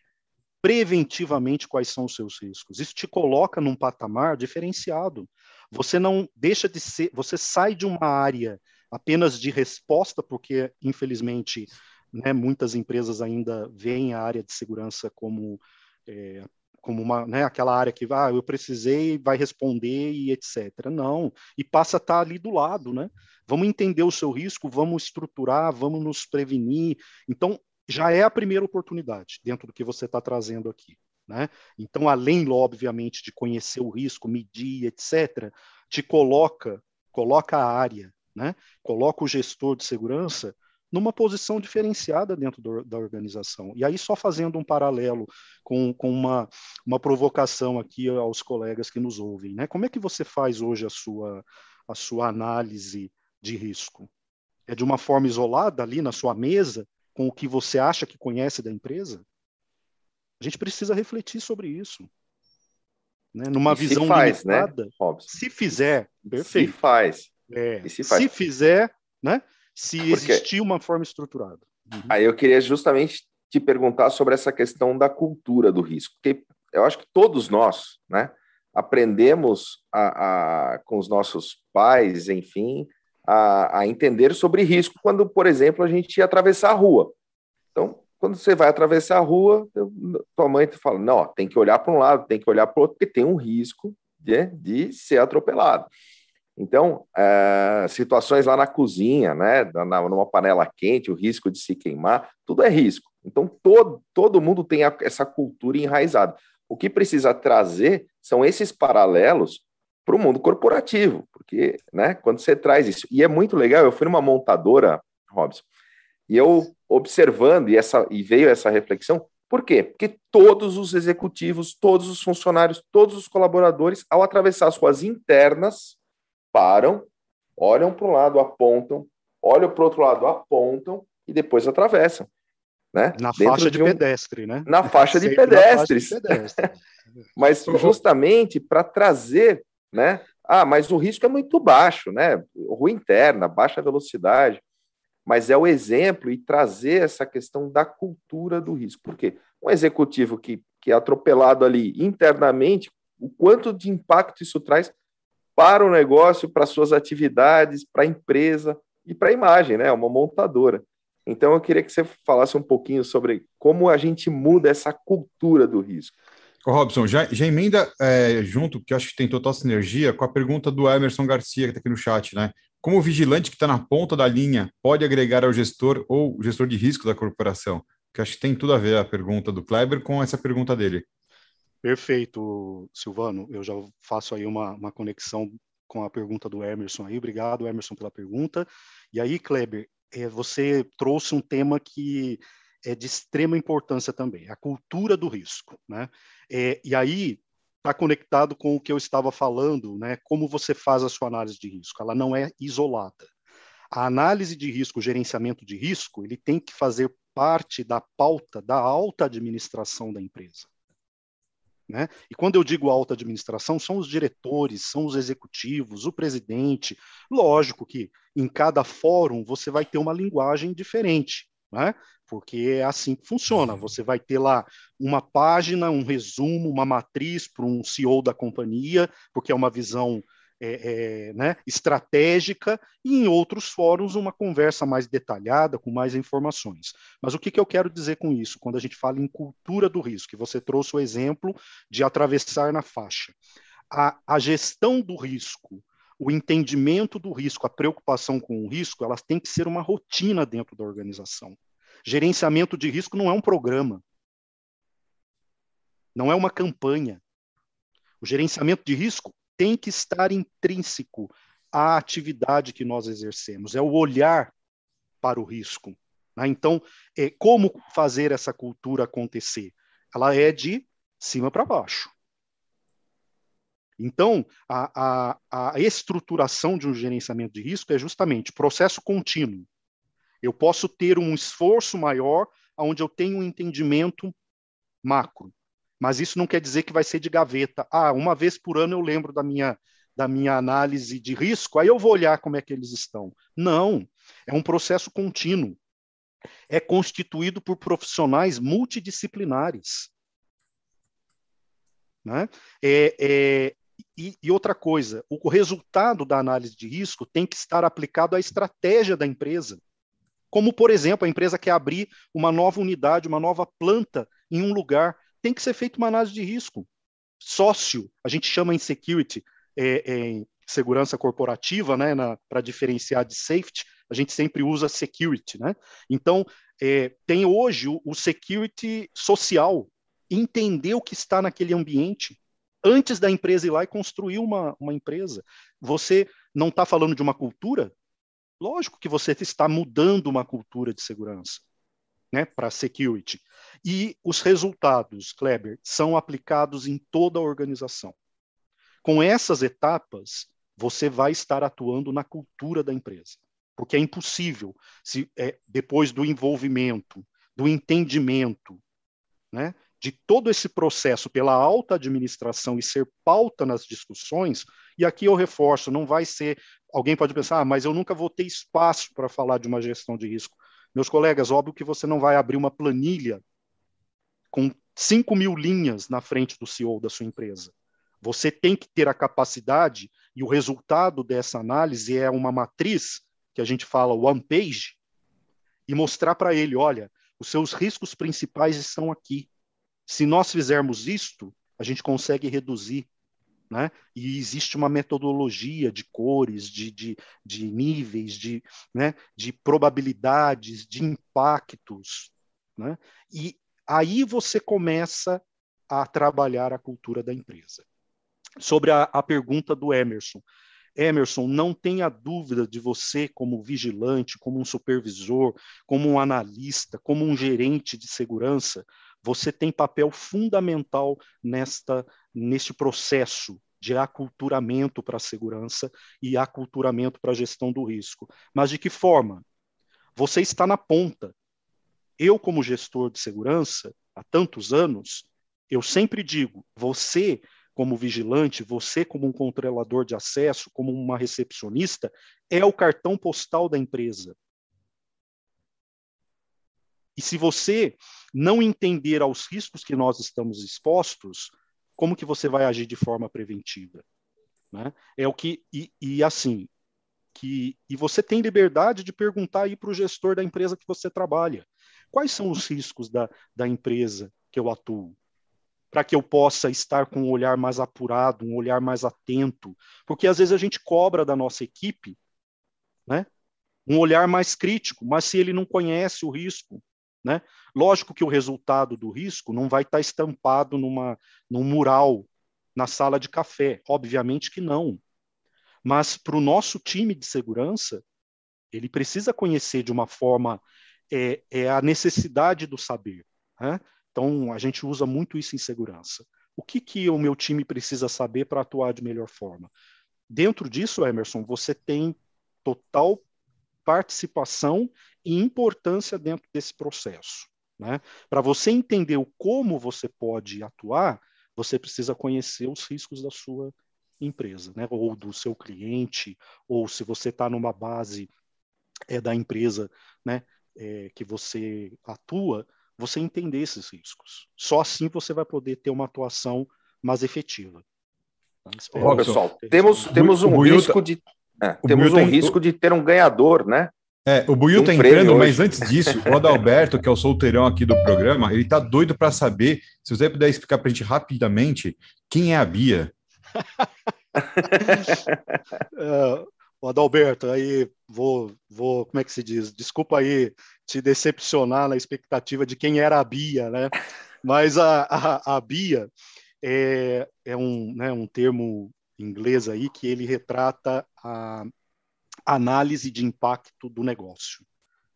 preventivamente quais são os seus riscos. Isso te coloca num patamar diferenciado. Você não deixa de ser, você sai de uma área apenas de resposta, porque infelizmente né, muitas empresas ainda veem a área de segurança como é, como uma, né, aquela área que ah, eu precisei, vai responder e etc. Não, e passa a estar ali do lado, né? Vamos entender o seu risco, vamos estruturar, vamos nos prevenir. Então, já é a primeira oportunidade dentro do que você está trazendo aqui. Né? Então, além, obviamente, de conhecer o risco, medir, etc., te coloca, coloca a área, né? coloca o gestor de segurança numa posição diferenciada dentro do, da organização. E aí, só fazendo um paralelo com, com uma, uma provocação aqui aos colegas que nos ouvem, né? como é que você faz hoje a sua, a sua análise de risco? É de uma forma isolada ali na sua mesa, com o que você acha que conhece da empresa? A gente precisa refletir sobre isso. Né? Numa e visão se faz, né, limitada, né, Robson? Se fizer, perfeito. Se faz. É, se, faz. se fizer, né? Se Porque... existir uma forma estruturada. Uhum. Aí eu queria justamente te perguntar sobre essa questão da cultura do risco, porque eu acho que todos nós, né, aprendemos a, a, com os nossos pais, enfim, a, a entender sobre risco quando, por exemplo, a gente ia atravessar a rua. Então, quando você vai atravessar a rua, tua mãe te fala, não, tem que olhar para um lado, tem que olhar para o outro, porque tem um risco de, de ser atropelado. Então, é, situações lá na cozinha, né, na, numa panela quente, o risco de se queimar, tudo é risco. Então, todo, todo mundo tem a, essa cultura enraizada. O que precisa trazer são esses paralelos para o mundo corporativo, porque né, quando você traz isso, e é muito legal, eu fui numa montadora, Robson, e eu observando, e, essa, e veio essa reflexão, por quê? Porque todos os executivos, todos os funcionários, todos os colaboradores, ao atravessar as ruas internas, param, olham para um lado, apontam, olham para o outro lado, apontam e depois atravessam. Né? Na Dentro faixa de, de um... pedestre, né? Na faixa de *laughs* pedestres. Faixa de pedestre. *laughs* Mas justamente para trazer né? Ah, mas o risco é muito baixo, né? Rua interna, baixa velocidade. Mas é o exemplo e trazer essa questão da cultura do risco. Por quê? Um executivo que, que é atropelado ali internamente, o quanto de impacto isso traz para o negócio, para suas atividades, para a empresa e para a imagem, né? Uma montadora. Então, eu queria que você falasse um pouquinho sobre como a gente muda essa cultura do risco. Robson, já, já emenda é, junto, que acho que tem total sinergia, com a pergunta do Emerson Garcia, que está aqui no chat, né? Como o vigilante que está na ponta da linha pode agregar ao gestor ou gestor de risco da corporação? Que acho que tem tudo a ver a pergunta do Kleber com essa pergunta dele. Perfeito, Silvano. Eu já faço aí uma, uma conexão com a pergunta do Emerson aí. Obrigado, Emerson, pela pergunta. E aí, Kleber, é, você trouxe um tema que é de extrema importância também, a cultura do risco. Né? É, e aí está conectado com o que eu estava falando, né? como você faz a sua análise de risco. Ela não é isolada. A análise de risco, o gerenciamento de risco, ele tem que fazer parte da pauta da alta administração da empresa. Né? E quando eu digo alta administração, são os diretores, são os executivos, o presidente. Lógico que em cada fórum você vai ter uma linguagem diferente né? porque é assim que funciona. Uhum. Você vai ter lá uma página, um resumo, uma matriz para um CEO da companhia, porque é uma visão é, é, né, estratégica, e em outros fóruns uma conversa mais detalhada, com mais informações. Mas o que, que eu quero dizer com isso, quando a gente fala em cultura do risco, que você trouxe o exemplo de atravessar na faixa. A, a gestão do risco, o entendimento do risco, a preocupação com o risco, elas têm que ser uma rotina dentro da organização. Gerenciamento de risco não é um programa, não é uma campanha. O gerenciamento de risco tem que estar intrínseco à atividade que nós exercemos, é o olhar para o risco. Né? Então, é, como fazer essa cultura acontecer? Ela é de cima para baixo. Então, a, a, a estruturação de um gerenciamento de risco é justamente processo contínuo. Eu posso ter um esforço maior onde eu tenho um entendimento macro. Mas isso não quer dizer que vai ser de gaveta. Ah, uma vez por ano eu lembro da minha, da minha análise de risco, aí eu vou olhar como é que eles estão. Não, é um processo contínuo. É constituído por profissionais multidisciplinares. Né? É, é, e, e, outra coisa, o resultado da análise de risco tem que estar aplicado à estratégia da empresa. Como, por exemplo, a empresa quer abrir uma nova unidade, uma nova planta em um lugar, tem que ser feita uma análise de risco. Sócio, a gente chama em security, é, é, em segurança corporativa, né, para diferenciar de safety, a gente sempre usa security, né? Então, é, tem hoje o, o security social, entender o que está naquele ambiente, antes da empresa ir lá e construir uma, uma empresa. Você não está falando de uma cultura? Lógico que você está mudando uma cultura de segurança né, para security. E os resultados, Kleber, são aplicados em toda a organização. Com essas etapas, você vai estar atuando na cultura da empresa. Porque é impossível, se é, depois do envolvimento, do entendimento, né, de todo esse processo pela alta administração e ser pauta nas discussões, e aqui eu reforço, não vai ser. Alguém pode pensar, ah, mas eu nunca vou ter espaço para falar de uma gestão de risco. Meus colegas, óbvio que você não vai abrir uma planilha com 5 mil linhas na frente do CEO da sua empresa. Você tem que ter a capacidade, e o resultado dessa análise é uma matriz, que a gente fala one page, e mostrar para ele: olha, os seus riscos principais estão aqui. Se nós fizermos isto, a gente consegue reduzir. Né? E existe uma metodologia de cores, de, de, de níveis, de, né? de probabilidades, de impactos. Né? E aí você começa a trabalhar a cultura da empresa. Sobre a, a pergunta do Emerson. Emerson, não tenha dúvida de você, como vigilante, como um supervisor, como um analista, como um gerente de segurança, você tem papel fundamental nesta neste processo de aculturamento para a segurança e aculturamento para a gestão do risco. Mas de que forma? Você está na ponta. Eu, como gestor de segurança, há tantos anos, eu sempre digo: você, como vigilante, você, como um controlador de acesso, como uma recepcionista, é o cartão postal da empresa. E se você não entender aos riscos que nós estamos expostos, como que você vai agir de forma preventiva? Né? É o que e, e assim que e você tem liberdade de perguntar aí para o gestor da empresa que você trabalha quais são os riscos da, da empresa que eu atuo para que eu possa estar com um olhar mais apurado, um olhar mais atento, porque às vezes a gente cobra da nossa equipe, né, um olhar mais crítico, mas se ele não conhece o risco, né? Lógico que o resultado do risco não vai estar estampado numa, num mural na sala de café, obviamente que não. Mas para o nosso time de segurança, ele precisa conhecer de uma forma é, é a necessidade do saber. Né? Então a gente usa muito isso em segurança. O que, que o meu time precisa saber para atuar de melhor forma? Dentro disso, Emerson, você tem total participação e importância dentro desse processo. Né? Para você entender o como você pode atuar, você precisa conhecer os riscos da sua empresa, né? ou do seu cliente, ou se você está numa base é, da empresa né? É, que você atua, você entender esses riscos. Só assim você vai poder ter uma atuação mais efetiva. Então, Bom, pessoal, temos, temos um risco de é, temos um risco de ter um ganhador, né? É, o Buiu um tá entrando, mas antes disso, o Adalberto, que é o solteirão aqui do programa, ele tá doido para saber, se você puder explicar para a gente rapidamente, quem é a Bia? *laughs* é, o Adalberto, aí vou, vou, como é que se diz? Desculpa aí te decepcionar na expectativa de quem era a Bia, né? Mas a, a, a Bia é, é um, né, um termo inglês aí que ele retrata a análise de impacto do negócio,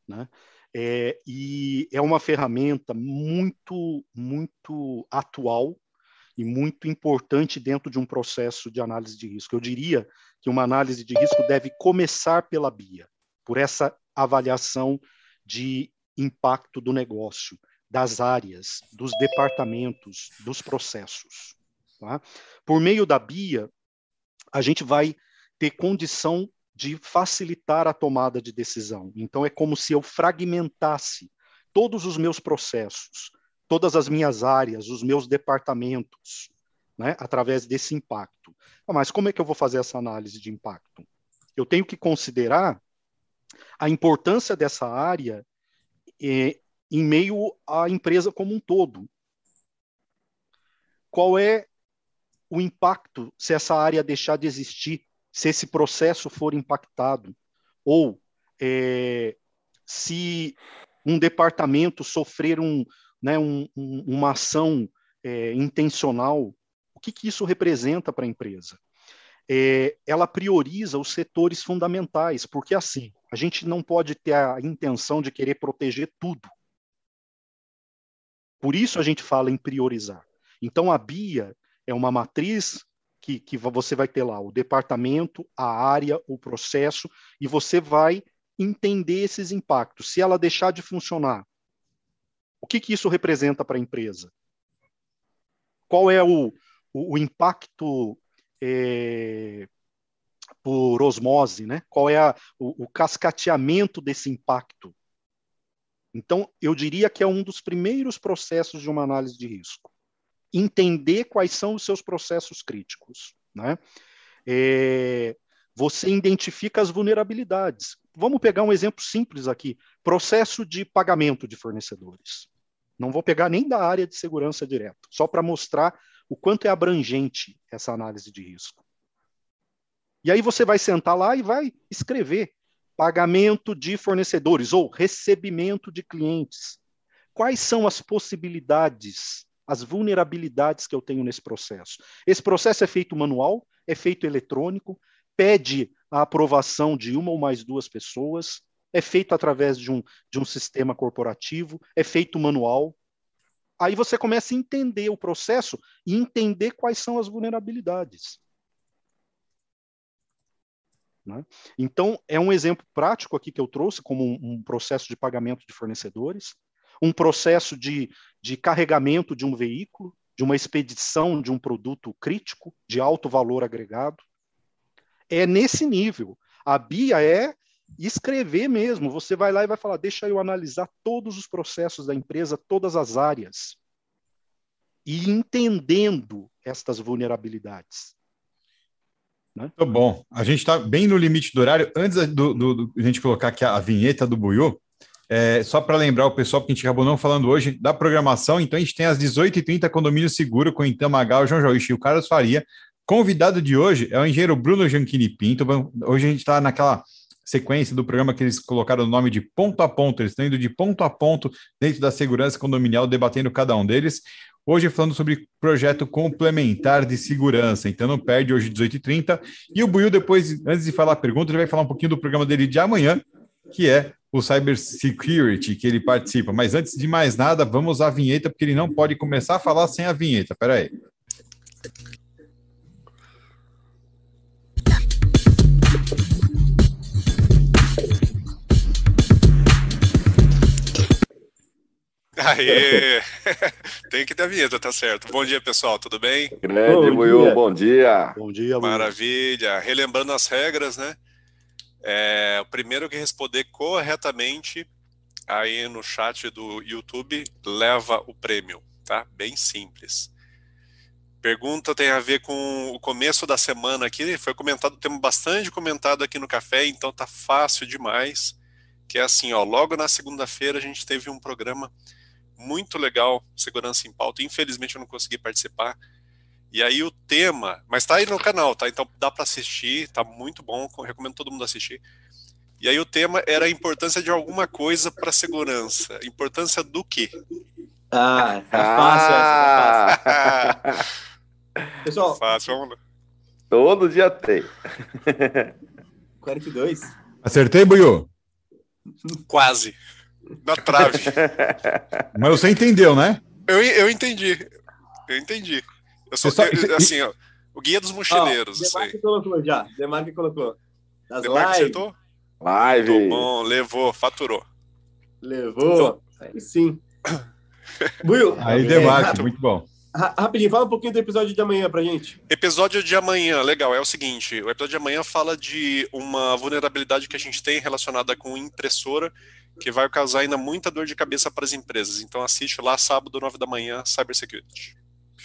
né? É, e é uma ferramenta muito, muito atual e muito importante dentro de um processo de análise de risco. Eu diria que uma análise de risco deve começar pela BIA, por essa avaliação de impacto do negócio, das áreas, dos departamentos, dos processos. Tá? Por meio da BIA, a gente vai ter condição de facilitar a tomada de decisão. Então, é como se eu fragmentasse todos os meus processos, todas as minhas áreas, os meus departamentos, né, através desse impacto. Ah, mas como é que eu vou fazer essa análise de impacto? Eu tenho que considerar a importância dessa área eh, em meio à empresa como um todo. Qual é o impacto se essa área deixar de existir, se esse processo for impactado? Ou é, se um departamento sofrer um, né, um, um, uma ação é, intencional, o que, que isso representa para a empresa? É, ela prioriza os setores fundamentais, porque assim, a gente não pode ter a intenção de querer proteger tudo. Por isso a gente fala em priorizar. Então a BIA é uma matriz que, que você vai ter lá o departamento, a área, o processo, e você vai entender esses impactos. Se ela deixar de funcionar, o que, que isso representa para a empresa? Qual é o, o, o impacto é, por osmose, né? Qual é a, o, o cascateamento desse impacto? Então, eu diria que é um dos primeiros processos de uma análise de risco. Entender quais são os seus processos críticos. Né? É, você identifica as vulnerabilidades. Vamos pegar um exemplo simples aqui: processo de pagamento de fornecedores. Não vou pegar nem da área de segurança direto, só para mostrar o quanto é abrangente essa análise de risco. E aí você vai sentar lá e vai escrever pagamento de fornecedores ou recebimento de clientes. Quais são as possibilidades, as vulnerabilidades que eu tenho nesse processo? Esse processo é feito manual, é feito eletrônico, pede a aprovação de uma ou mais duas pessoas, é feito através de um, de um sistema corporativo, é feito manual. Aí você começa a entender o processo e entender quais são as vulnerabilidades. Né? Então, é um exemplo prático aqui que eu trouxe, como um, um processo de pagamento de fornecedores, um processo de, de carregamento de um veículo, de uma expedição de um produto crítico, de alto valor agregado. É nesse nível. A BIA é escrever mesmo. Você vai lá e vai falar: deixa eu analisar todos os processos da empresa, todas as áreas, e entendendo estas vulnerabilidades. Né? Muito bom. A gente está bem no limite do horário. Antes do, a gente colocar aqui a, a vinheta do Buiu, é, só para lembrar o pessoal, que a gente acabou não falando hoje, da programação. Então, a gente tem às 18h30 Condomínio Seguro com Itamagal, João João e o Carlos Faria. Convidado de hoje é o engenheiro Bruno Gianchini Pinto. Hoje a gente está naquela sequência do programa que eles colocaram o nome de ponto a ponto. Eles estão indo de ponto a ponto dentro da segurança condominial, debatendo cada um deles. Hoje falando sobre projeto complementar de segurança, então não perde hoje 18h30. E o Buiu, depois, antes de falar a pergunta, ele vai falar um pouquinho do programa dele de amanhã, que é o Cyber Security, que ele participa. Mas antes de mais nada, vamos à vinheta, porque ele não pode começar a falar sem a vinheta. Peraí. aí. Aê! *laughs* Tem que ter a vinheta, tá certo. Bom dia, pessoal, tudo bem? Grande, bom Buiu, bom dia. Bom dia, Maravilha. Relembrando as regras, né? É, o primeiro que responder corretamente aí no chat do YouTube leva o prêmio, tá? Bem simples. Pergunta tem a ver com o começo da semana aqui, foi comentado, temos bastante comentado aqui no café, então tá fácil demais. Que é assim, ó, logo na segunda-feira a gente teve um programa muito legal, Segurança em Pauta. Infelizmente eu não consegui participar. E aí o tema, mas tá aí no canal, tá? Então dá para assistir, tá muito bom, recomendo todo mundo assistir. E aí o tema era a importância de alguma coisa para segurança. Importância do quê? Ah, tá *laughs* fácil essa, tá fácil. *laughs* Pessoal, fácil, vamos lá. Todo dia tem. 42. Acertei, Buiu? Quase na trave. *laughs* Mas você entendeu, né? Eu, eu entendi. Eu entendi. Eu só, só eu, assim, ó, o guia dos mochileiros. Oh, Demarque colocou já. Demarque colocou. Das Demarque acertou? Live. Muito bom, levou, faturou. Levou. Aí sim. *coughs* Buiu. Aí debate, é, muito bom. Rapidinho, fala um pouquinho do episódio de amanhã pra gente. Episódio de amanhã, legal, é o seguinte: o episódio de amanhã fala de uma vulnerabilidade que a gente tem relacionada com impressora, que vai causar ainda muita dor de cabeça para as empresas. Então assiste lá, sábado, 9 da manhã, Cybersecurity.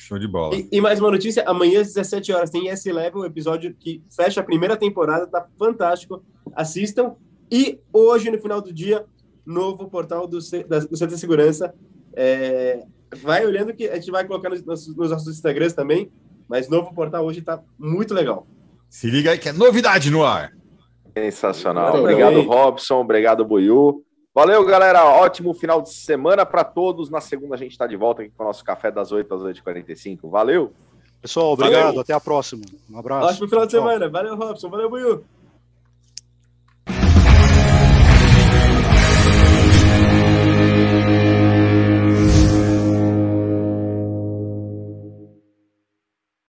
Show de bola. E, e, mais uma notícia: amanhã às 17 horas tem S-Level, episódio que fecha a primeira temporada, tá fantástico. Assistam. E hoje, no final do dia, novo portal do, da, do Centro de Segurança. É, vai olhando que a gente vai colocar nos, nos, nossos Instagrams também, mas novo portal hoje está muito legal. Se liga aí que é novidade no ar. Sensacional. Muito obrigado, bem. Robson. Obrigado, Buiu. Valeu, galera. Ótimo final de semana para todos. Na segunda a gente está de volta aqui com o nosso café das 8 às 8h45. Valeu. Pessoal, obrigado. Valeu. Até a próxima. Um abraço. Ótimo final de semana. Valeu, Robson. Valeu, Buiu.